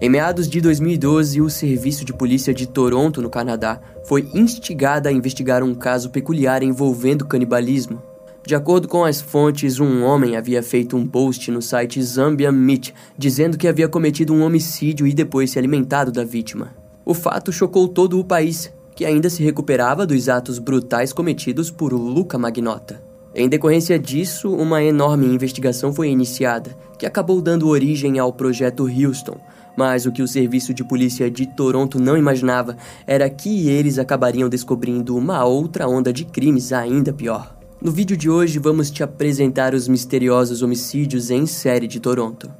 Em meados de 2012, o Serviço de Polícia de Toronto, no Canadá, foi instigado a investigar um caso peculiar envolvendo canibalismo. De acordo com as fontes, um homem havia feito um post no site Zambia Meat dizendo que havia cometido um homicídio e depois se alimentado da vítima. O fato chocou todo o país, que ainda se recuperava dos atos brutais cometidos por Luca Magnota. Em decorrência disso, uma enorme investigação foi iniciada, que acabou dando origem ao projeto Houston. Mas o que o serviço de polícia de Toronto não imaginava era que eles acabariam descobrindo uma outra onda de crimes ainda pior. No vídeo de hoje vamos te apresentar os misteriosos homicídios em série de Toronto.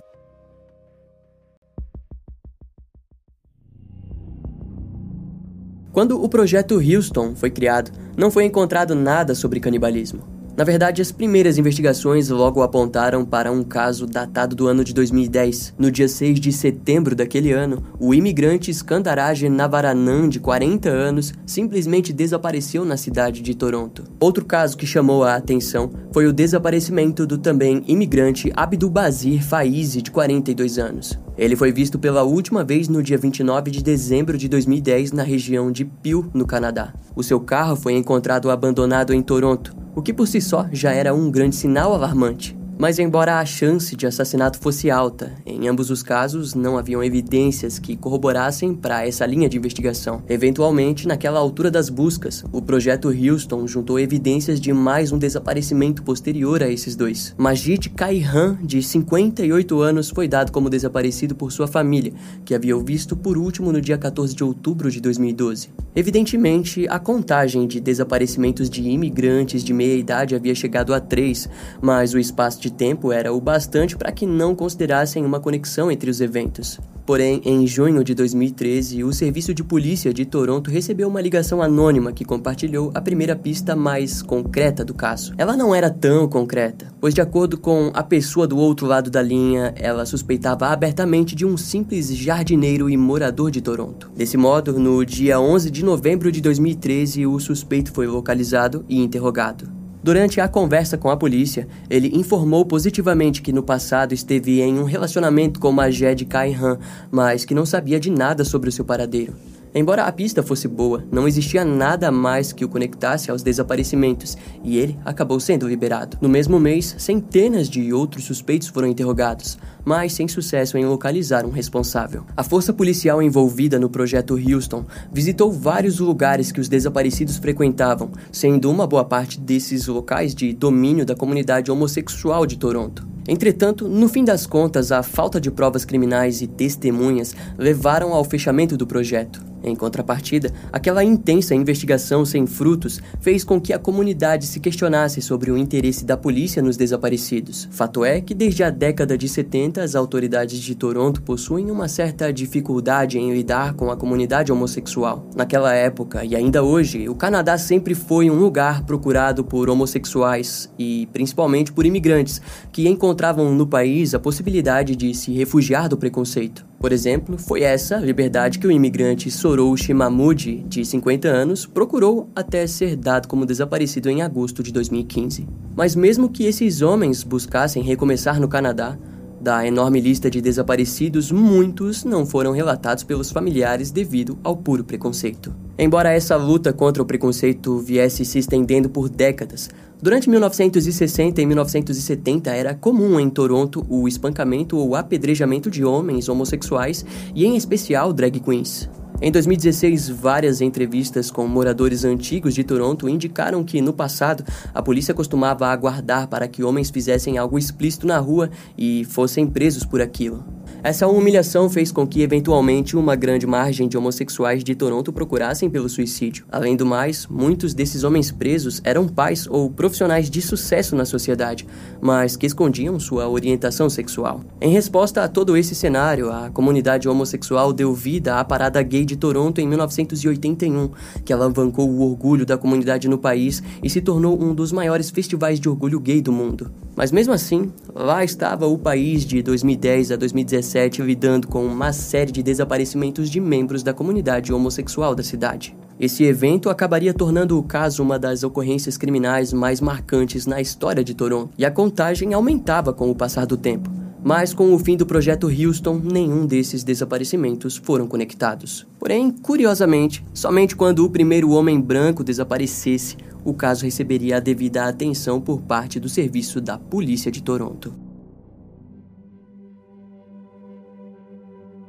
Quando o projeto Houston foi criado, não foi encontrado nada sobre canibalismo. Na verdade, as primeiras investigações logo apontaram para um caso datado do ano de 2010. No dia 6 de setembro daquele ano, o imigrante Skandaraj Navaranan, de 40 anos, simplesmente desapareceu na cidade de Toronto. Outro caso que chamou a atenção foi o desaparecimento do também imigrante Abdul Bazir Faizi, de 42 anos. Ele foi visto pela última vez no dia 29 de dezembro de 2010 na região de Peel, no Canadá. O seu carro foi encontrado abandonado em Toronto, o que por si só já era um grande sinal alarmante. Mas, embora a chance de assassinato fosse alta, em ambos os casos não haviam evidências que corroborassem para essa linha de investigação. Eventualmente, naquela altura das buscas, o projeto Houston juntou evidências de mais um desaparecimento posterior a esses dois. Majid Kaihan, de 58 anos, foi dado como desaparecido por sua família, que havia o visto por último no dia 14 de outubro de 2012. Evidentemente, a contagem de desaparecimentos de imigrantes de meia idade havia chegado a três, mas o espaço de tempo era o bastante para que não considerassem uma conexão entre os eventos. Porém, em junho de 2013, o Serviço de Polícia de Toronto recebeu uma ligação anônima que compartilhou a primeira pista mais concreta do caso. Ela não era tão concreta, pois, de acordo com a pessoa do outro lado da linha, ela suspeitava abertamente de um simples jardineiro e morador de Toronto. Desse modo, no dia 11 de novembro de 2013, o suspeito foi localizado e interrogado. Durante a conversa com a polícia, ele informou positivamente que no passado esteve em um relacionamento com Majed Kaihan, mas que não sabia de nada sobre o seu paradeiro. Embora a pista fosse boa, não existia nada mais que o conectasse aos desaparecimentos, e ele acabou sendo liberado. No mesmo mês, centenas de outros suspeitos foram interrogados, mas sem sucesso em localizar um responsável. A força policial envolvida no projeto Houston visitou vários lugares que os desaparecidos frequentavam, sendo uma boa parte desses locais de domínio da comunidade homossexual de Toronto. Entretanto, no fim das contas, a falta de provas criminais e testemunhas levaram ao fechamento do projeto. Em contrapartida, aquela intensa investigação sem frutos fez com que a comunidade se questionasse sobre o interesse da polícia nos desaparecidos. Fato é que desde a década de 70 as autoridades de Toronto possuem uma certa dificuldade em lidar com a comunidade homossexual. Naquela época e ainda hoje, o Canadá sempre foi um lugar procurado por homossexuais e principalmente por imigrantes que encontravam no país a possibilidade de se refugiar do preconceito. Por exemplo, foi essa liberdade que o imigrante Soroushi Mahmoud, de 50 anos, procurou até ser dado como desaparecido em agosto de 2015. Mas mesmo que esses homens buscassem recomeçar no Canadá, da enorme lista de desaparecidos, muitos não foram relatados pelos familiares devido ao puro preconceito. Embora essa luta contra o preconceito viesse se estendendo por décadas, Durante 1960 e 1970 era comum em Toronto o espancamento ou apedrejamento de homens homossexuais e, em especial, drag queens. Em 2016, várias entrevistas com moradores antigos de Toronto indicaram que, no passado, a polícia costumava aguardar para que homens fizessem algo explícito na rua e fossem presos por aquilo. Essa humilhação fez com que, eventualmente, uma grande margem de homossexuais de Toronto procurassem pelo suicídio. Além do mais, muitos desses homens presos eram pais ou profissionais de sucesso na sociedade, mas que escondiam sua orientação sexual. Em resposta a todo esse cenário, a comunidade homossexual deu vida à Parada Gay de Toronto em 1981, que alavancou o orgulho da comunidade no país e se tornou um dos maiores festivais de orgulho gay do mundo. Mas mesmo assim, lá estava o país de 2010 a 2017 lidando com uma série de desaparecimentos de membros da comunidade homossexual da cidade. Esse evento acabaria tornando o caso uma das ocorrências criminais mais marcantes na história de Toronto, e a contagem aumentava com o passar do tempo. Mas com o fim do projeto Houston, nenhum desses desaparecimentos foram conectados. Porém, curiosamente, somente quando o primeiro homem branco desaparecesse, o caso receberia a devida atenção por parte do serviço da Polícia de Toronto.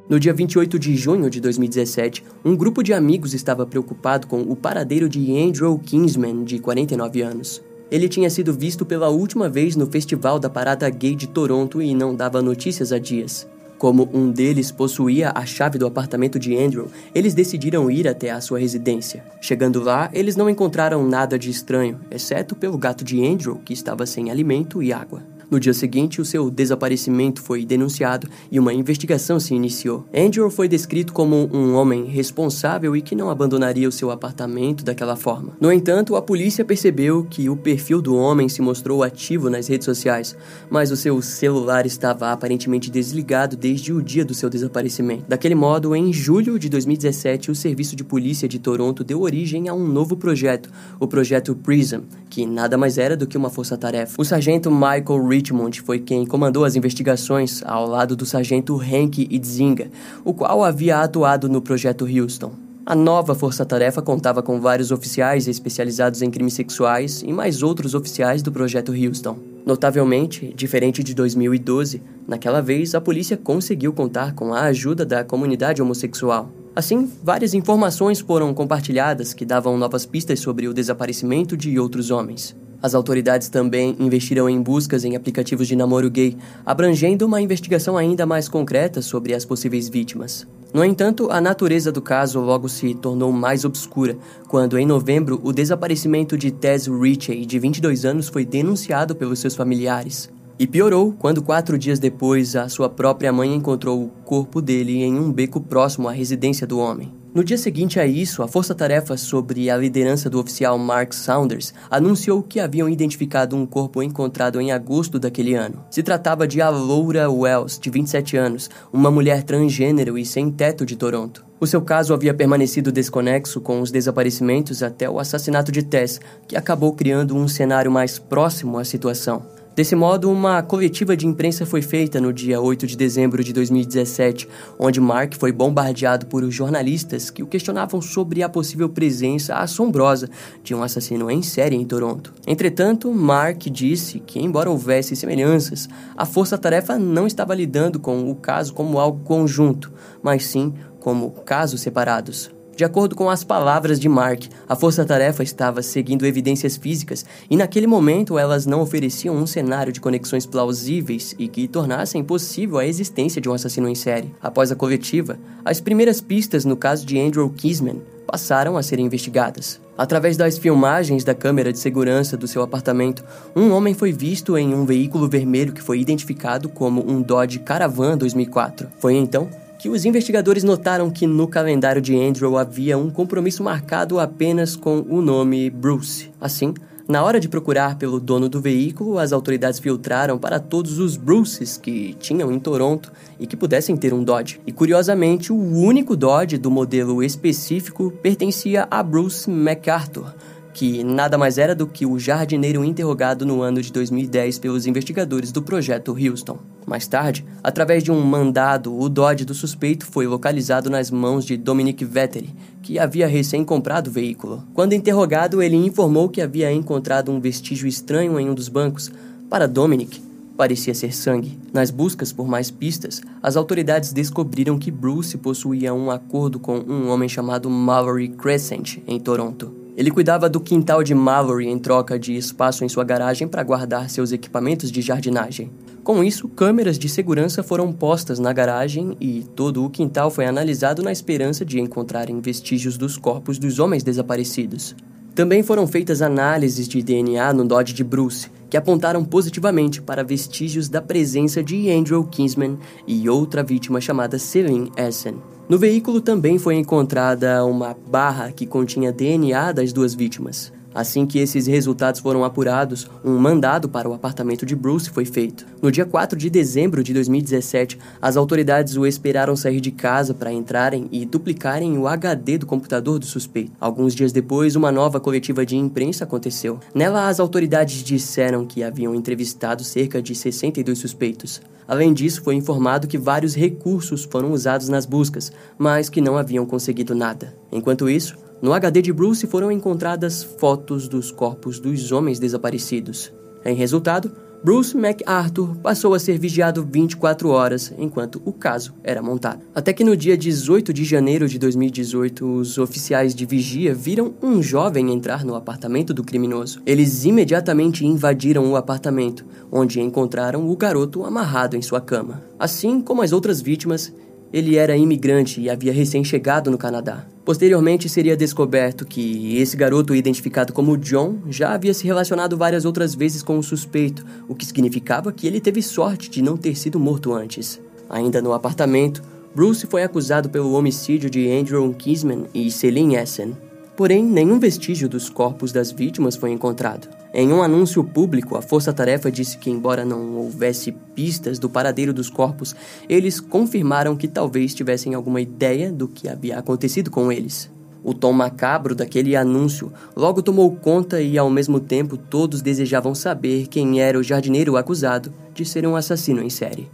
No dia 28 de junho de 2017, um grupo de amigos estava preocupado com o paradeiro de Andrew Kingsman, de 49 anos. Ele tinha sido visto pela última vez no Festival da Parada Gay de Toronto e não dava notícias há dias. Como um deles possuía a chave do apartamento de Andrew, eles decidiram ir até a sua residência. Chegando lá, eles não encontraram nada de estranho, exceto pelo gato de Andrew, que estava sem alimento e água. No dia seguinte, o seu desaparecimento foi denunciado e uma investigação se iniciou. Andrew foi descrito como um homem responsável e que não abandonaria o seu apartamento daquela forma. No entanto, a polícia percebeu que o perfil do homem se mostrou ativo nas redes sociais, mas o seu celular estava aparentemente desligado desde o dia do seu desaparecimento. Daquele modo, em julho de 2017, o Serviço de Polícia de Toronto deu origem a um novo projeto, o projeto PRISM, que nada mais era do que uma força-tarefa. O sargento Michael Richmond foi quem comandou as investigações ao lado do sargento Hank Idzinga, o qual havia atuado no projeto Houston. A nova força-tarefa contava com vários oficiais especializados em crimes sexuais e mais outros oficiais do projeto Houston. Notavelmente, diferente de 2012, naquela vez a polícia conseguiu contar com a ajuda da comunidade homossexual. Assim, várias informações foram compartilhadas que davam novas pistas sobre o desaparecimento de outros homens. As autoridades também investiram em buscas em aplicativos de namoro gay, abrangendo uma investigação ainda mais concreta sobre as possíveis vítimas. No entanto, a natureza do caso logo se tornou mais obscura quando, em novembro, o desaparecimento de Tess Ritchie, de 22 anos, foi denunciado pelos seus familiares. E piorou quando, quatro dias depois, a sua própria mãe encontrou o corpo dele em um beco próximo à residência do homem. No dia seguinte a isso, a força-tarefa sobre a liderança do oficial Mark Saunders anunciou que haviam identificado um corpo encontrado em agosto daquele ano. Se tratava de Laura Wells, de 27 anos, uma mulher transgênero e sem teto de Toronto. O seu caso havia permanecido desconexo com os desaparecimentos até o assassinato de Tess, que acabou criando um cenário mais próximo à situação. Desse modo, uma coletiva de imprensa foi feita no dia 8 de dezembro de 2017, onde Mark foi bombardeado por jornalistas que o questionavam sobre a possível presença assombrosa de um assassino em série em Toronto. Entretanto, Mark disse que, embora houvesse semelhanças, a força-tarefa não estava lidando com o caso como algo conjunto, mas sim como casos separados. De acordo com as palavras de Mark, a força-tarefa estava seguindo evidências físicas e naquele momento elas não ofereciam um cenário de conexões plausíveis e que tornassem possível a existência de um assassino em série. Após a coletiva, as primeiras pistas no caso de Andrew Kisman passaram a ser investigadas. Através das filmagens da câmera de segurança do seu apartamento, um homem foi visto em um veículo vermelho que foi identificado como um Dodge Caravan 2004. Foi então que os investigadores notaram que no calendário de Andrew havia um compromisso marcado apenas com o nome Bruce. Assim, na hora de procurar pelo dono do veículo, as autoridades filtraram para todos os Bruces que tinham em Toronto e que pudessem ter um Dodge. E curiosamente, o único Dodge do modelo específico pertencia a Bruce MacArthur, que nada mais era do que o jardineiro interrogado no ano de 2010 pelos investigadores do projeto Houston. Mais tarde, através de um mandado, o Dodge do suspeito foi localizado nas mãos de Dominic Vetteri, que havia recém comprado o veículo. Quando interrogado, ele informou que havia encontrado um vestígio estranho em um dos bancos. Para Dominic, parecia ser sangue. Nas buscas por mais pistas, as autoridades descobriram que Bruce possuía um acordo com um homem chamado Mallory Crescent, em Toronto. Ele cuidava do quintal de Mallory em troca de espaço em sua garagem para guardar seus equipamentos de jardinagem. Com isso, câmeras de segurança foram postas na garagem e todo o quintal foi analisado na esperança de encontrarem vestígios dos corpos dos homens desaparecidos. Também foram feitas análises de DNA no Dodge de Bruce, que apontaram positivamente para vestígios da presença de Andrew Kinsman e outra vítima chamada Celine Essen. No veículo também foi encontrada uma barra que continha DNA das duas vítimas. Assim que esses resultados foram apurados, um mandado para o apartamento de Bruce foi feito. No dia 4 de dezembro de 2017, as autoridades o esperaram sair de casa para entrarem e duplicarem o HD do computador do suspeito. Alguns dias depois, uma nova coletiva de imprensa aconteceu. Nela, as autoridades disseram que haviam entrevistado cerca de 62 suspeitos. Além disso, foi informado que vários recursos foram usados nas buscas, mas que não haviam conseguido nada. Enquanto isso, no HD de Bruce foram encontradas fotos dos corpos dos homens desaparecidos. Em resultado, Bruce MacArthur passou a ser vigiado 24 horas enquanto o caso era montado. Até que no dia 18 de janeiro de 2018, os oficiais de vigia viram um jovem entrar no apartamento do criminoso. Eles imediatamente invadiram o apartamento, onde encontraram o garoto amarrado em sua cama. Assim como as outras vítimas, ele era imigrante e havia recém-chegado no Canadá. Posteriormente, seria descoberto que esse garoto, identificado como John, já havia se relacionado várias outras vezes com o suspeito, o que significava que ele teve sorte de não ter sido morto antes. Ainda no apartamento, Bruce foi acusado pelo homicídio de Andrew Kisman e Celine Essen. Porém, nenhum vestígio dos corpos das vítimas foi encontrado. Em um anúncio público, a Força Tarefa disse que, embora não houvesse pistas do paradeiro dos corpos, eles confirmaram que talvez tivessem alguma ideia do que havia acontecido com eles. O tom macabro daquele anúncio logo tomou conta e, ao mesmo tempo, todos desejavam saber quem era o jardineiro acusado de ser um assassino em série.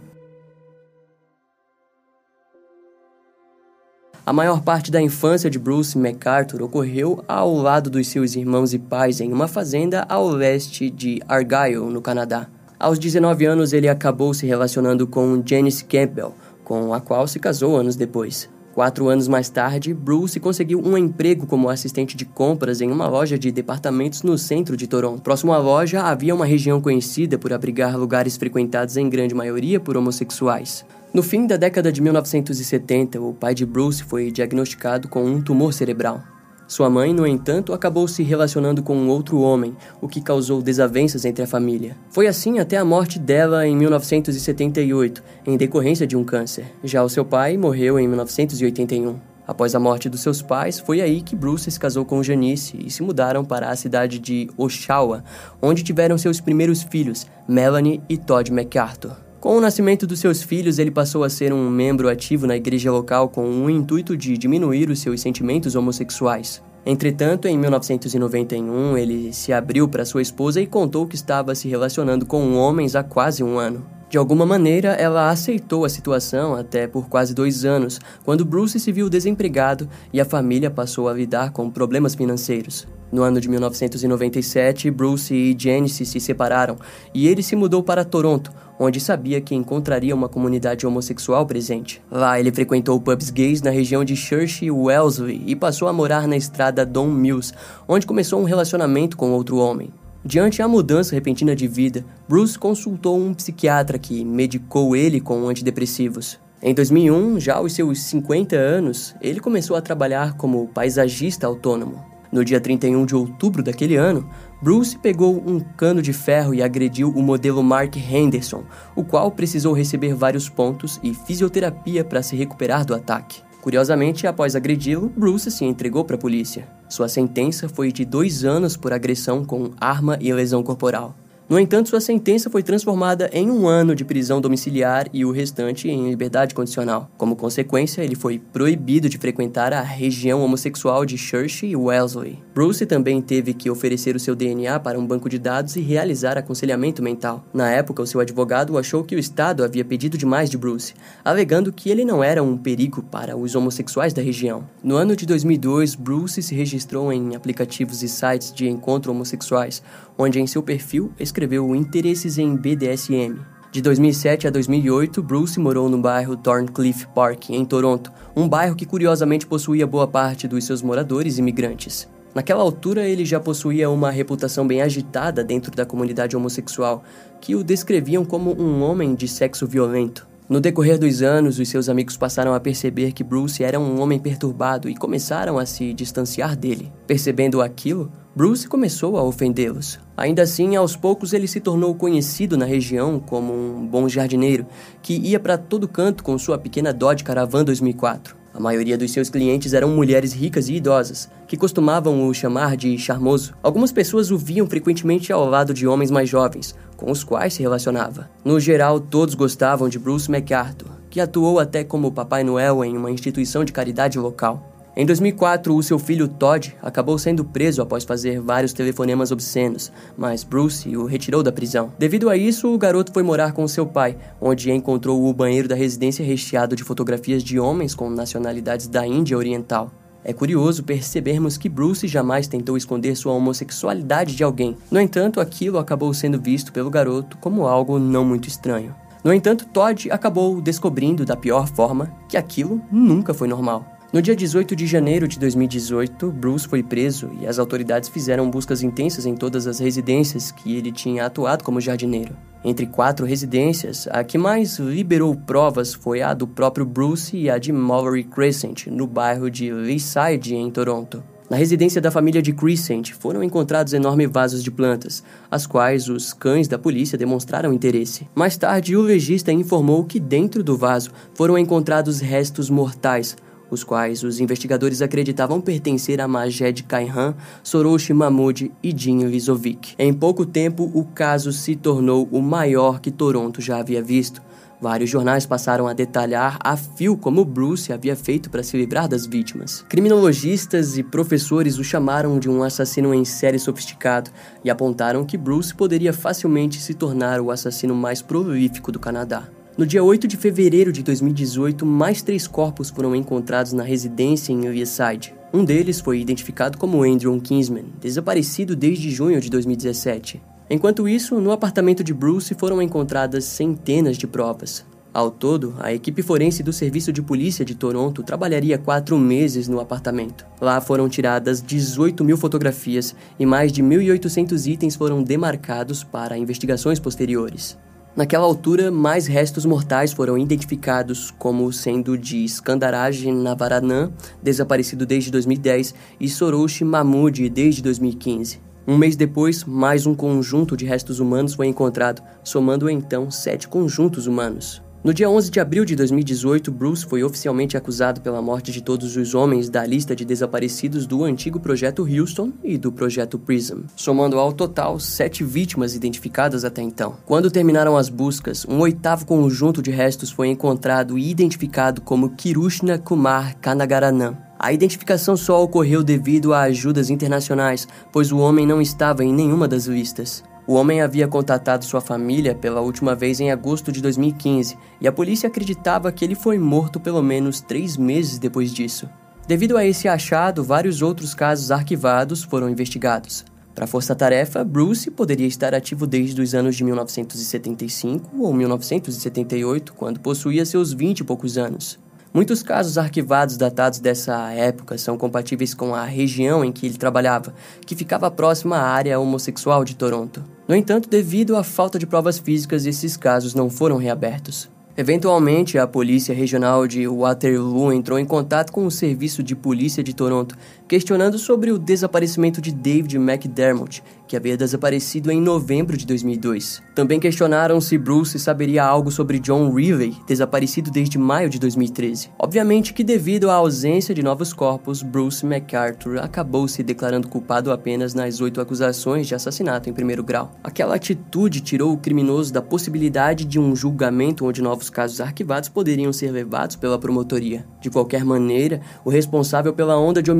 A maior parte da infância de Bruce MacArthur ocorreu ao lado dos seus irmãos e pais em uma fazenda ao leste de Argyll, no Canadá. Aos 19 anos, ele acabou se relacionando com Janice Campbell, com a qual se casou anos depois. Quatro anos mais tarde, Bruce conseguiu um emprego como assistente de compras em uma loja de departamentos no centro de Toronto. Próximo à loja, havia uma região conhecida por abrigar lugares frequentados em grande maioria por homossexuais. No fim da década de 1970, o pai de Bruce foi diagnosticado com um tumor cerebral. Sua mãe, no entanto, acabou se relacionando com um outro homem, o que causou desavenças entre a família. Foi assim até a morte dela em 1978, em decorrência de um câncer. Já o seu pai morreu em 1981. Após a morte dos seus pais, foi aí que Bruce se casou com Janice e se mudaram para a cidade de Oshawa, onde tiveram seus primeiros filhos, Melanie e Todd MacArthur. Com o nascimento dos seus filhos, ele passou a ser um membro ativo na igreja local com o intuito de diminuir os seus sentimentos homossexuais. Entretanto, em 1991, ele se abriu para sua esposa e contou que estava se relacionando com homens há quase um ano. De alguma maneira, ela aceitou a situação até por quase dois anos, quando Bruce se viu desempregado e a família passou a lidar com problemas financeiros. No ano de 1997, Bruce e Janice se separaram e ele se mudou para Toronto, onde sabia que encontraria uma comunidade homossexual presente. Lá ele frequentou pubs gays na região de Church e Wellesley e passou a morar na estrada Don Mills, onde começou um relacionamento com outro homem. Diante a mudança repentina de vida, Bruce consultou um psiquiatra que medicou ele com antidepressivos. Em 2001, já aos seus 50 anos, ele começou a trabalhar como paisagista autônomo. No dia 31 de outubro daquele ano, Bruce pegou um cano de ferro e agrediu o modelo Mark Henderson, o qual precisou receber vários pontos e fisioterapia para se recuperar do ataque. Curiosamente, após agredi-lo, Bruce se entregou para a polícia. Sua sentença foi de dois anos por agressão com arma e lesão corporal. No entanto, sua sentença foi transformada em um ano de prisão domiciliar e o restante em liberdade condicional. Como consequência, ele foi proibido de frequentar a região homossexual de Church e Wellesley. Bruce também teve que oferecer o seu DNA para um banco de dados e realizar aconselhamento mental. Na época, o seu advogado achou que o Estado havia pedido demais de Bruce, alegando que ele não era um perigo para os homossexuais da região. No ano de 2002, Bruce se registrou em aplicativos e sites de encontro homossexuais, onde em seu perfil escreveu interesses em BDSM. De 2007 a 2008, Bruce morou no bairro Thorncliffe Park, em Toronto, um bairro que curiosamente possuía boa parte dos seus moradores imigrantes. Naquela altura, ele já possuía uma reputação bem agitada dentro da comunidade homossexual, que o descreviam como um homem de sexo violento. No decorrer dos anos, os seus amigos passaram a perceber que Bruce era um homem perturbado e começaram a se distanciar dele. Percebendo aquilo, Bruce começou a ofendê-los. Ainda assim, aos poucos ele se tornou conhecido na região como um bom jardineiro que ia para todo canto com sua pequena Dodge Caravan 2004. A maioria dos seus clientes eram mulheres ricas e idosas, que costumavam o chamar de charmoso. Algumas pessoas o viam frequentemente ao lado de homens mais jovens, com os quais se relacionava. No geral, todos gostavam de Bruce MacArthur, que atuou até como Papai Noel em uma instituição de caridade local. Em 2004, o seu filho Todd acabou sendo preso após fazer vários telefonemas obscenos, mas Bruce o retirou da prisão. Devido a isso, o garoto foi morar com seu pai, onde encontrou o banheiro da residência recheado de fotografias de homens com nacionalidades da Índia Oriental. É curioso percebermos que Bruce jamais tentou esconder sua homossexualidade de alguém. No entanto, aquilo acabou sendo visto pelo garoto como algo não muito estranho. No entanto, Todd acabou descobrindo da pior forma que aquilo nunca foi normal. No dia 18 de janeiro de 2018, Bruce foi preso e as autoridades fizeram buscas intensas em todas as residências que ele tinha atuado como jardineiro. Entre quatro residências, a que mais liberou provas foi a do próprio Bruce e a de Mallory Crescent, no bairro de Leaside, em Toronto. Na residência da família de Crescent foram encontrados enormes vasos de plantas, as quais os cães da polícia demonstraram interesse. Mais tarde, o legista informou que dentro do vaso foram encontrados restos mortais, os quais os investigadores acreditavam pertencer a Majed Kaihan, Soroshi Mahmoud e Jim Lizovic. Em pouco tempo, o caso se tornou o maior que Toronto já havia visto. Vários jornais passaram a detalhar a fio como Bruce havia feito para se livrar das vítimas. Criminologistas e professores o chamaram de um assassino em série sofisticado e apontaram que Bruce poderia facilmente se tornar o assassino mais prolífico do Canadá. No dia 8 de fevereiro de 2018, mais três corpos foram encontrados na residência em Leaside. Um deles foi identificado como Andrew Kingsman, desaparecido desde junho de 2017. Enquanto isso, no apartamento de Bruce foram encontradas centenas de provas. Ao todo, a equipe forense do Serviço de Polícia de Toronto trabalharia quatro meses no apartamento. Lá foram tiradas 18 mil fotografias e mais de 1.800 itens foram demarcados para investigações posteriores. Naquela altura, mais restos mortais foram identificados como sendo de Skandaraj Navaranam, desaparecido desde 2010, e Soroshi Mahmoud desde 2015. Um mês depois, mais um conjunto de restos humanos foi encontrado, somando então sete conjuntos humanos. No dia 11 de abril de 2018, Bruce foi oficialmente acusado pela morte de todos os homens da lista de desaparecidos do antigo projeto Houston e do projeto Prism, somando ao total sete vítimas identificadas até então. Quando terminaram as buscas, um oitavo conjunto de restos foi encontrado e identificado como Kirushna Kumar Kanagaranam. A identificação só ocorreu devido a ajudas internacionais, pois o homem não estava em nenhuma das listas. O homem havia contatado sua família pela última vez em agosto de 2015 e a polícia acreditava que ele foi morto pelo menos três meses depois disso. Devido a esse achado, vários outros casos arquivados foram investigados. Para a Força Tarefa, Bruce poderia estar ativo desde os anos de 1975 ou 1978, quando possuía seus 20 e poucos anos. Muitos casos arquivados datados dessa época são compatíveis com a região em que ele trabalhava, que ficava próxima à área homossexual de Toronto. No entanto, devido à falta de provas físicas, esses casos não foram reabertos. Eventualmente, a Polícia Regional de Waterloo entrou em contato com o Serviço de Polícia de Toronto, questionando sobre o desaparecimento de David McDermott, que havia desaparecido em novembro de 2002. Também questionaram se Bruce saberia algo sobre John Riley, desaparecido desde maio de 2013. Obviamente que devido à ausência de novos corpos, Bruce MacArthur acabou se declarando culpado apenas nas oito acusações de assassinato em primeiro grau. Aquela atitude tirou o criminoso da possibilidade de um julgamento onde novos casos arquivados poderiam ser levados pela promotoria. De qualquer maneira, o responsável pela onda de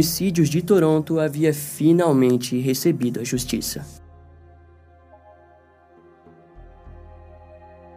homicídios de Toronto havia finalmente recebido a justiça.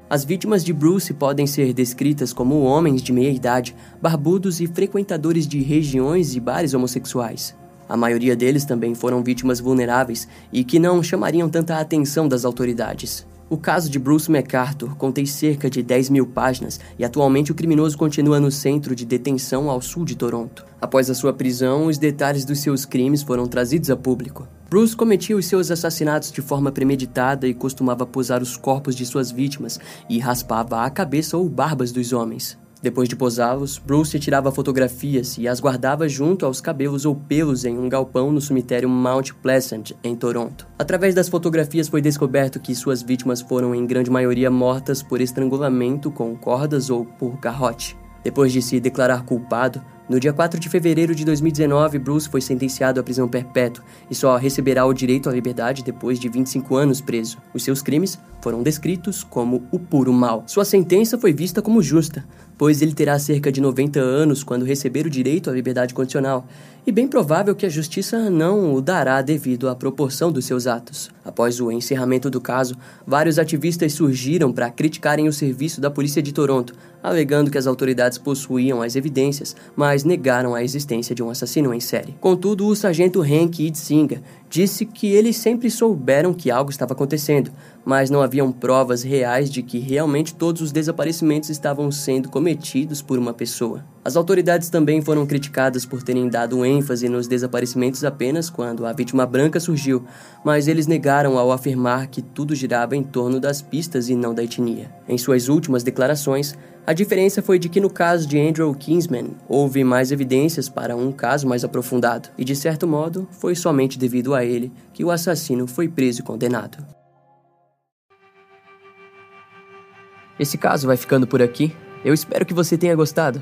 As vítimas de Bruce podem ser descritas como homens de meia idade, barbudos e frequentadores de regiões e bares homossexuais. A maioria deles também foram vítimas vulneráveis e que não chamariam tanta atenção das autoridades. O caso de Bruce MacArthur contém cerca de 10 mil páginas e atualmente o criminoso continua no centro de detenção ao sul de Toronto. Após a sua prisão, os detalhes dos seus crimes foram trazidos a público. Bruce cometia os seus assassinatos de forma premeditada e costumava posar os corpos de suas vítimas e raspava a cabeça ou barbas dos homens. Depois de posá-los, Bruce tirava fotografias e as guardava junto aos cabelos ou pelos em um galpão no cemitério Mount Pleasant, em Toronto. Através das fotografias foi descoberto que suas vítimas foram em grande maioria mortas por estrangulamento com cordas ou por garrote. Depois de se declarar culpado, No dia 4 de fevereiro de 2019, Bruce foi sentenciado à prisão perpétua e só receberá o direito à liberdade depois de 25 anos preso. Os seus crimes foram descritos como o puro mal. Sua sentença foi vista como justa, pois ele terá cerca de 90 anos quando receber o direito à liberdade condicional, e bem provável que a justiça não o dará devido à proporção dos seus atos. Após o encerramento do caso, vários ativistas surgiram para criticarem o serviço da polícia de Toronto, alegando que as autoridades possuíam as evidências, mas negaram a existência de um assassino em série. Contudo, o sargento Hank Idzinga disse que eles sempre souberam que algo estava acontecendo, mas não haviam provas reais de que realmente todos os desaparecimentos estavam sendo cometidos por uma pessoa. As autoridades também foram criticadas por terem dado ênfase nos desaparecimentos apenas quando a vítima branca surgiu, mas eles negaram ao afirmar que tudo girava em torno das pistas e não da etnia. Em suas últimas declarações, a diferença foi de que no caso de Andrew Kingsman houve mais evidências para um caso mais aprofundado, e de certo modo foi somente devido a ele que o assassino foi preso e condenado. Esse caso vai ficando por aqui. Eu espero que você tenha gostado.